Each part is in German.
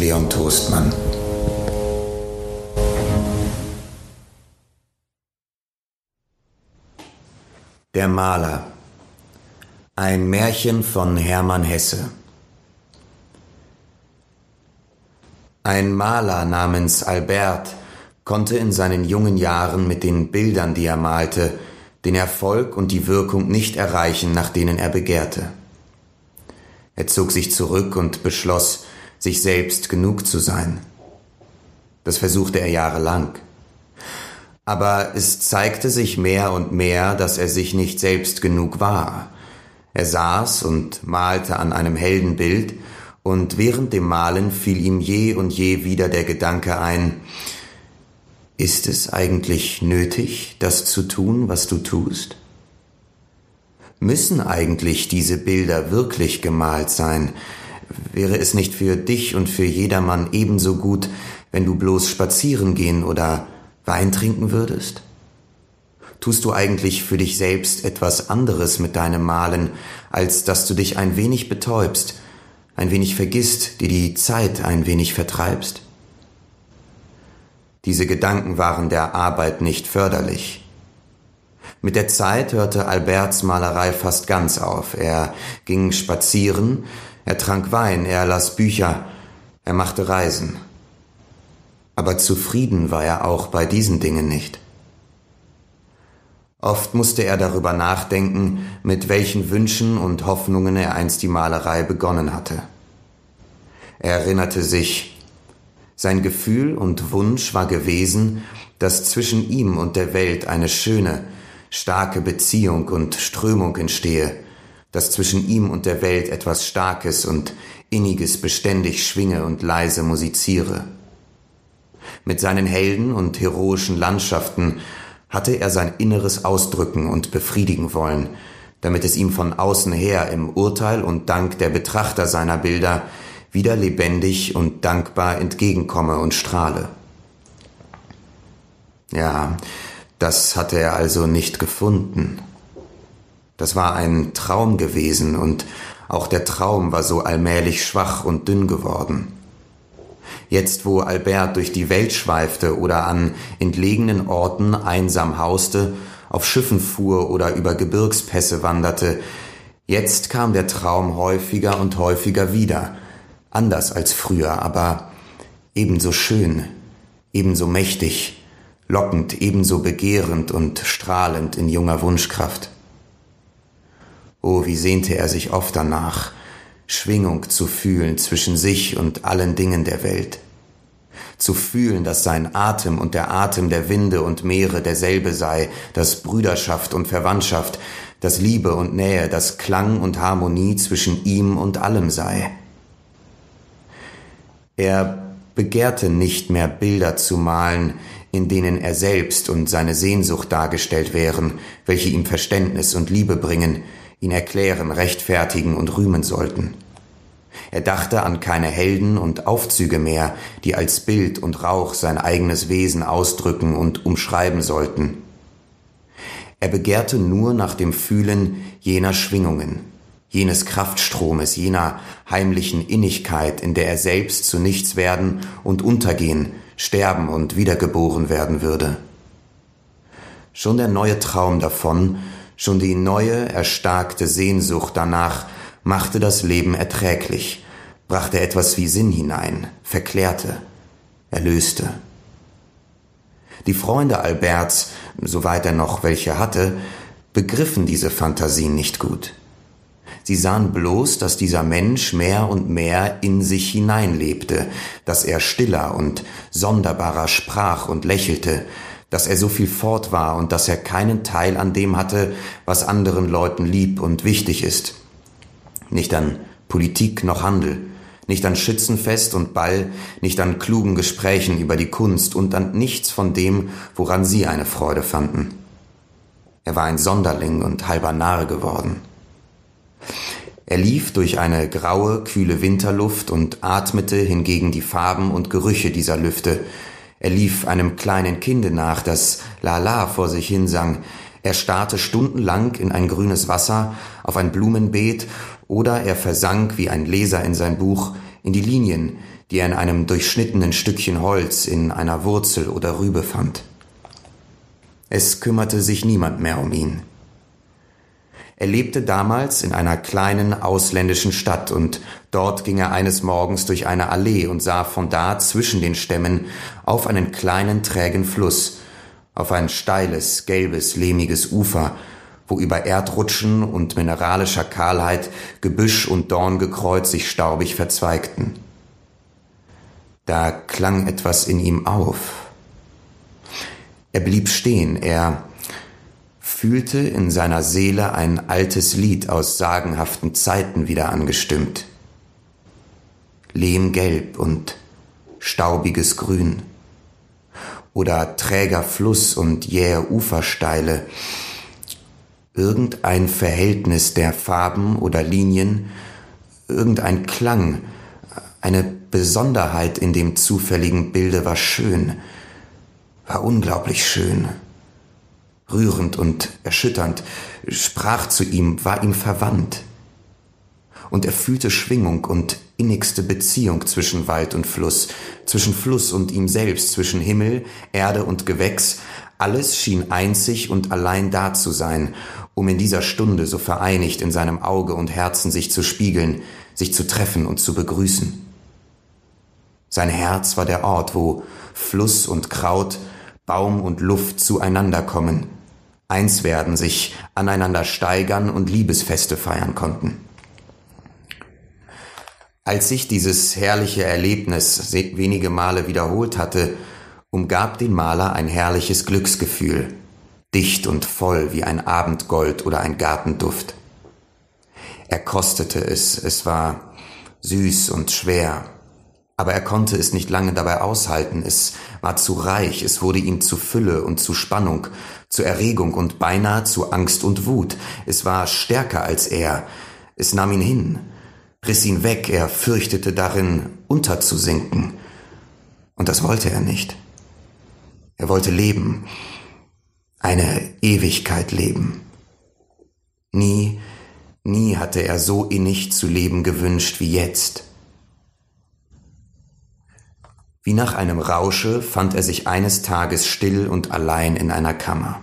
Leon Toastmann. Der Maler. Ein Märchen von Hermann Hesse. Ein Maler namens Albert konnte in seinen jungen Jahren mit den Bildern, die er malte, den Erfolg und die Wirkung nicht erreichen, nach denen er begehrte. Er zog sich zurück und beschloss, sich selbst genug zu sein. Das versuchte er jahrelang. Aber es zeigte sich mehr und mehr, dass er sich nicht selbst genug war. Er saß und malte an einem Heldenbild, und während dem Malen fiel ihm je und je wieder der Gedanke ein, ist es eigentlich nötig, das zu tun, was du tust? Müssen eigentlich diese Bilder wirklich gemalt sein? Wäre es nicht für dich und für jedermann ebenso gut, wenn du bloß spazieren gehen oder Wein trinken würdest? Tust du eigentlich für dich selbst etwas anderes mit deinem Malen, als dass du dich ein wenig betäubst, ein wenig vergisst, dir die Zeit ein wenig vertreibst? Diese Gedanken waren der Arbeit nicht förderlich. Mit der Zeit hörte Alberts Malerei fast ganz auf. Er ging spazieren, er trank Wein, er las Bücher, er machte Reisen. Aber zufrieden war er auch bei diesen Dingen nicht. Oft musste er darüber nachdenken, mit welchen Wünschen und Hoffnungen er einst die Malerei begonnen hatte. Er erinnerte sich, sein Gefühl und Wunsch war gewesen, dass zwischen ihm und der Welt eine schöne, starke Beziehung und Strömung entstehe, dass zwischen ihm und der Welt etwas Starkes und Inniges beständig schwinge und leise musiziere. Mit seinen Helden und heroischen Landschaften hatte er sein Inneres ausdrücken und befriedigen wollen, damit es ihm von außen her im Urteil und Dank der Betrachter seiner Bilder wieder lebendig und dankbar entgegenkomme und strahle. Ja, das hatte er also nicht gefunden. Das war ein Traum gewesen und auch der Traum war so allmählich schwach und dünn geworden. Jetzt, wo Albert durch die Welt schweifte oder an entlegenen Orten einsam hauste, auf Schiffen fuhr oder über Gebirgspässe wanderte, jetzt kam der Traum häufiger und häufiger wieder, anders als früher, aber ebenso schön, ebenso mächtig, lockend, ebenso begehrend und strahlend in junger Wunschkraft. Oh, wie sehnte er sich oft danach, Schwingung zu fühlen zwischen sich und allen Dingen der Welt. Zu fühlen, dass sein Atem und der Atem der Winde und Meere derselbe sei, dass Brüderschaft und Verwandtschaft, dass Liebe und Nähe, dass Klang und Harmonie zwischen ihm und allem sei. Er begehrte nicht mehr Bilder zu malen, in denen er selbst und seine Sehnsucht dargestellt wären, welche ihm Verständnis und Liebe bringen, ihn erklären, rechtfertigen und rühmen sollten. Er dachte an keine Helden und Aufzüge mehr, die als Bild und Rauch sein eigenes Wesen ausdrücken und umschreiben sollten. Er begehrte nur nach dem Fühlen jener Schwingungen, jenes Kraftstromes, jener heimlichen Innigkeit, in der er selbst zu nichts werden und untergehen, sterben und wiedergeboren werden würde. Schon der neue Traum davon, schon die neue, erstarkte Sehnsucht danach machte das Leben erträglich, brachte etwas wie Sinn hinein, verklärte, erlöste. Die Freunde Alberts, soweit er noch welche hatte, begriffen diese Fantasien nicht gut. Sie sahen bloß, dass dieser Mensch mehr und mehr in sich hineinlebte, dass er stiller und sonderbarer sprach und lächelte, dass er so viel fort war und dass er keinen Teil an dem hatte, was anderen Leuten lieb und wichtig ist. Nicht an Politik noch Handel, nicht an Schützenfest und Ball, nicht an klugen Gesprächen über die Kunst und an nichts von dem, woran sie eine Freude fanden. Er war ein Sonderling und halber Narr geworden. Er lief durch eine graue, kühle Winterluft und atmete hingegen die Farben und Gerüche dieser Lüfte. Er lief einem kleinen Kinde nach, das Lala vor sich hinsang. Er starrte stundenlang in ein grünes Wasser, auf ein Blumenbeet, oder er versank wie ein Leser in sein Buch in die Linien, die er in einem durchschnittenen Stückchen Holz, in einer Wurzel oder Rübe fand. Es kümmerte sich niemand mehr um ihn. Er lebte damals in einer kleinen ausländischen Stadt und dort ging er eines Morgens durch eine Allee und sah von da zwischen den Stämmen auf einen kleinen trägen Fluss, auf ein steiles, gelbes, lehmiges Ufer, wo über Erdrutschen und mineralischer Kahlheit Gebüsch und Dorngekreuz sich staubig verzweigten. Da klang etwas in ihm auf. Er blieb stehen, er fühlte in seiner Seele ein altes Lied aus sagenhaften Zeiten wieder angestimmt. Lehmgelb und staubiges Grün oder träger Fluss und jähe Ufersteile, irgendein Verhältnis der Farben oder Linien, irgendein Klang, eine Besonderheit in dem zufälligen Bilde war schön, war unglaublich schön, rührend und erschütternd, sprach zu ihm, war ihm verwandt. Und er fühlte Schwingung und innigste Beziehung zwischen Wald und Fluss, zwischen Fluss und ihm selbst, zwischen Himmel, Erde und Gewächs, alles schien einzig und allein da zu sein, um in dieser Stunde so vereinigt in seinem Auge und Herzen sich zu spiegeln, sich zu treffen und zu begrüßen. Sein Herz war der Ort, wo Fluss und Kraut, Baum und Luft zueinander kommen, eins werden, sich aneinander steigern und Liebesfeste feiern konnten. Als sich dieses herrliche Erlebnis wenige Male wiederholt hatte, umgab den Maler ein herrliches Glücksgefühl, dicht und voll wie ein Abendgold oder ein Gartenduft. Er kostete es, es war süß und schwer, aber er konnte es nicht lange dabei aushalten, es war zu reich, es wurde ihm zu Fülle und zu Spannung, zu Erregung und beinahe zu Angst und Wut, es war stärker als er, es nahm ihn hin, riss ihn weg, er fürchtete darin, unterzusinken. Und das wollte er nicht. Er wollte leben, eine Ewigkeit leben. Nie, nie hatte er so innig zu leben gewünscht wie jetzt. Wie nach einem Rausche fand er sich eines Tages still und allein in einer Kammer.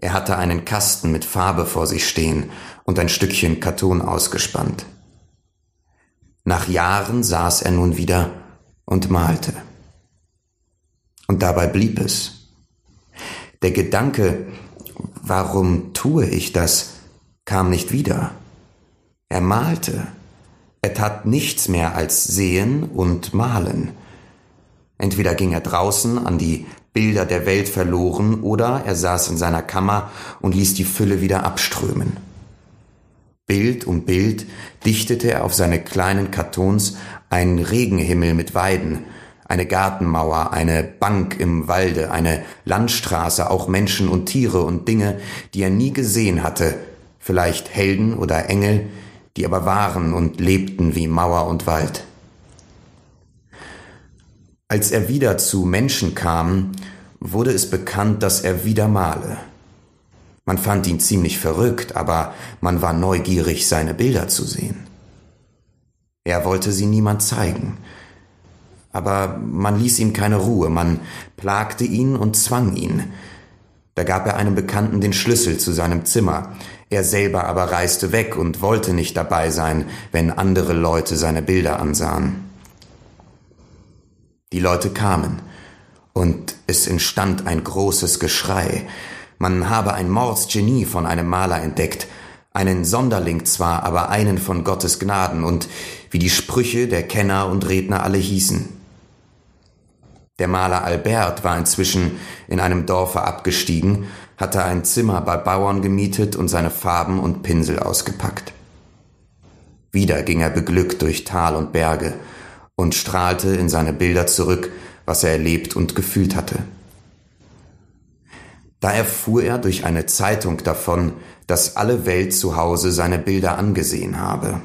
Er hatte einen Kasten mit Farbe vor sich stehen und ein Stückchen Karton ausgespannt. Nach Jahren saß er nun wieder und malte. Und dabei blieb es. Der Gedanke, warum tue ich das, kam nicht wieder. Er malte. Er tat nichts mehr als sehen und malen. Entweder ging er draußen an die Bilder der Welt verloren oder er saß in seiner Kammer und ließ die Fülle wieder abströmen. Bild um Bild dichtete er auf seine kleinen Kartons einen Regenhimmel mit Weiden, eine Gartenmauer, eine Bank im Walde, eine Landstraße, auch Menschen und Tiere und Dinge, die er nie gesehen hatte, vielleicht Helden oder Engel, die aber waren und lebten wie Mauer und Wald. Als er wieder zu Menschen kam, wurde es bekannt, dass er wieder male. Man fand ihn ziemlich verrückt, aber man war neugierig, seine Bilder zu sehen. Er wollte sie niemand zeigen, aber man ließ ihm keine Ruhe, man plagte ihn und zwang ihn. Da gab er einem Bekannten den Schlüssel zu seinem Zimmer, er selber aber reiste weg und wollte nicht dabei sein, wenn andere Leute seine Bilder ansahen. Die Leute kamen, und es entstand ein großes Geschrei, man habe ein Mordsgenie von einem Maler entdeckt, einen Sonderling zwar, aber einen von Gottes Gnaden und wie die Sprüche der Kenner und Redner alle hießen. Der Maler Albert war inzwischen in einem Dorfe abgestiegen, hatte ein Zimmer bei Bauern gemietet und seine Farben und Pinsel ausgepackt. Wieder ging er beglückt durch Tal und Berge und strahlte in seine Bilder zurück, was er erlebt und gefühlt hatte. Da erfuhr er durch eine Zeitung davon, dass alle Welt zu Hause seine Bilder angesehen habe.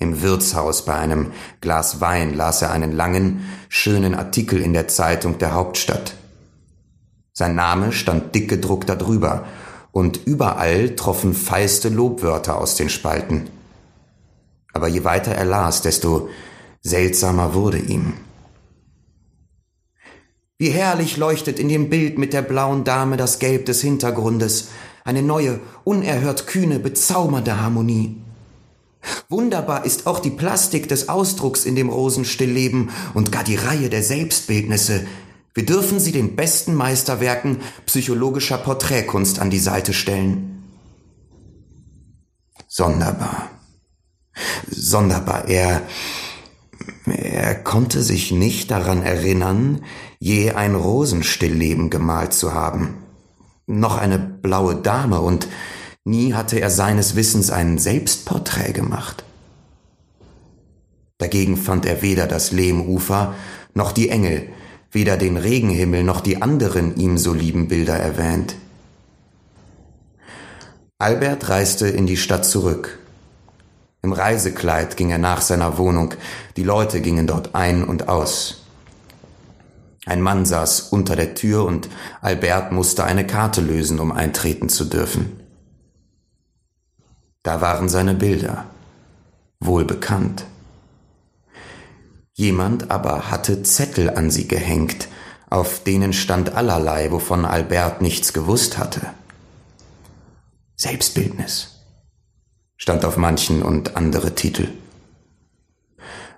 Im Wirtshaus bei einem Glas Wein las er einen langen, schönen Artikel in der Zeitung der Hauptstadt. Sein Name stand dick gedruckt darüber, und überall troffen feiste Lobwörter aus den Spalten. aber je weiter er las, desto seltsamer wurde ihm. Wie herrlich leuchtet in dem Bild mit der blauen Dame das Gelb des Hintergrundes, eine neue, unerhört kühne, bezaubernde Harmonie. Wunderbar ist auch die Plastik des Ausdrucks in dem Rosenstillleben und gar die Reihe der Selbstbildnisse. Wir dürfen sie den besten Meisterwerken psychologischer Porträtkunst an die Seite stellen. Sonderbar. Sonderbar. Er, er konnte sich nicht daran erinnern, je ein Rosenstillleben gemalt zu haben. Noch eine blaue Dame und Nie hatte er seines Wissens ein Selbstporträt gemacht. Dagegen fand er weder das Lehmufer noch die Engel, weder den Regenhimmel noch die anderen ihm so lieben Bilder erwähnt. Albert reiste in die Stadt zurück. Im Reisekleid ging er nach seiner Wohnung, die Leute gingen dort ein und aus. Ein Mann saß unter der Tür und Albert musste eine Karte lösen, um eintreten zu dürfen. Da waren seine Bilder, wohl bekannt. Jemand aber hatte Zettel an sie gehängt, auf denen stand allerlei, wovon Albert nichts gewusst hatte. Selbstbildnis stand auf manchen und andere Titel.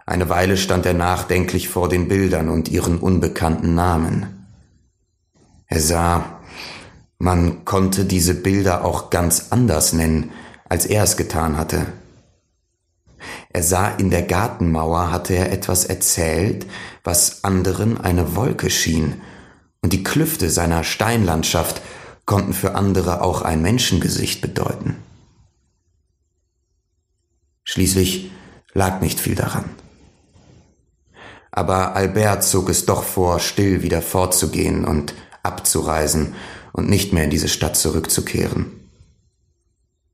Eine Weile stand er nachdenklich vor den Bildern und ihren unbekannten Namen. Er sah, man konnte diese Bilder auch ganz anders nennen, als er es getan hatte. Er sah in der Gartenmauer hatte er etwas erzählt, was anderen eine Wolke schien, und die Klüfte seiner Steinlandschaft konnten für andere auch ein Menschengesicht bedeuten. Schließlich lag nicht viel daran. Aber Albert zog es doch vor, still wieder fortzugehen und abzureisen und nicht mehr in diese Stadt zurückzukehren.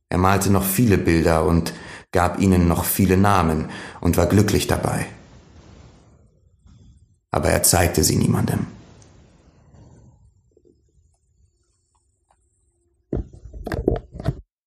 Er malte noch viele Bilder und gab ihnen noch viele Namen und war glücklich dabei. Aber er zeigte sie niemandem.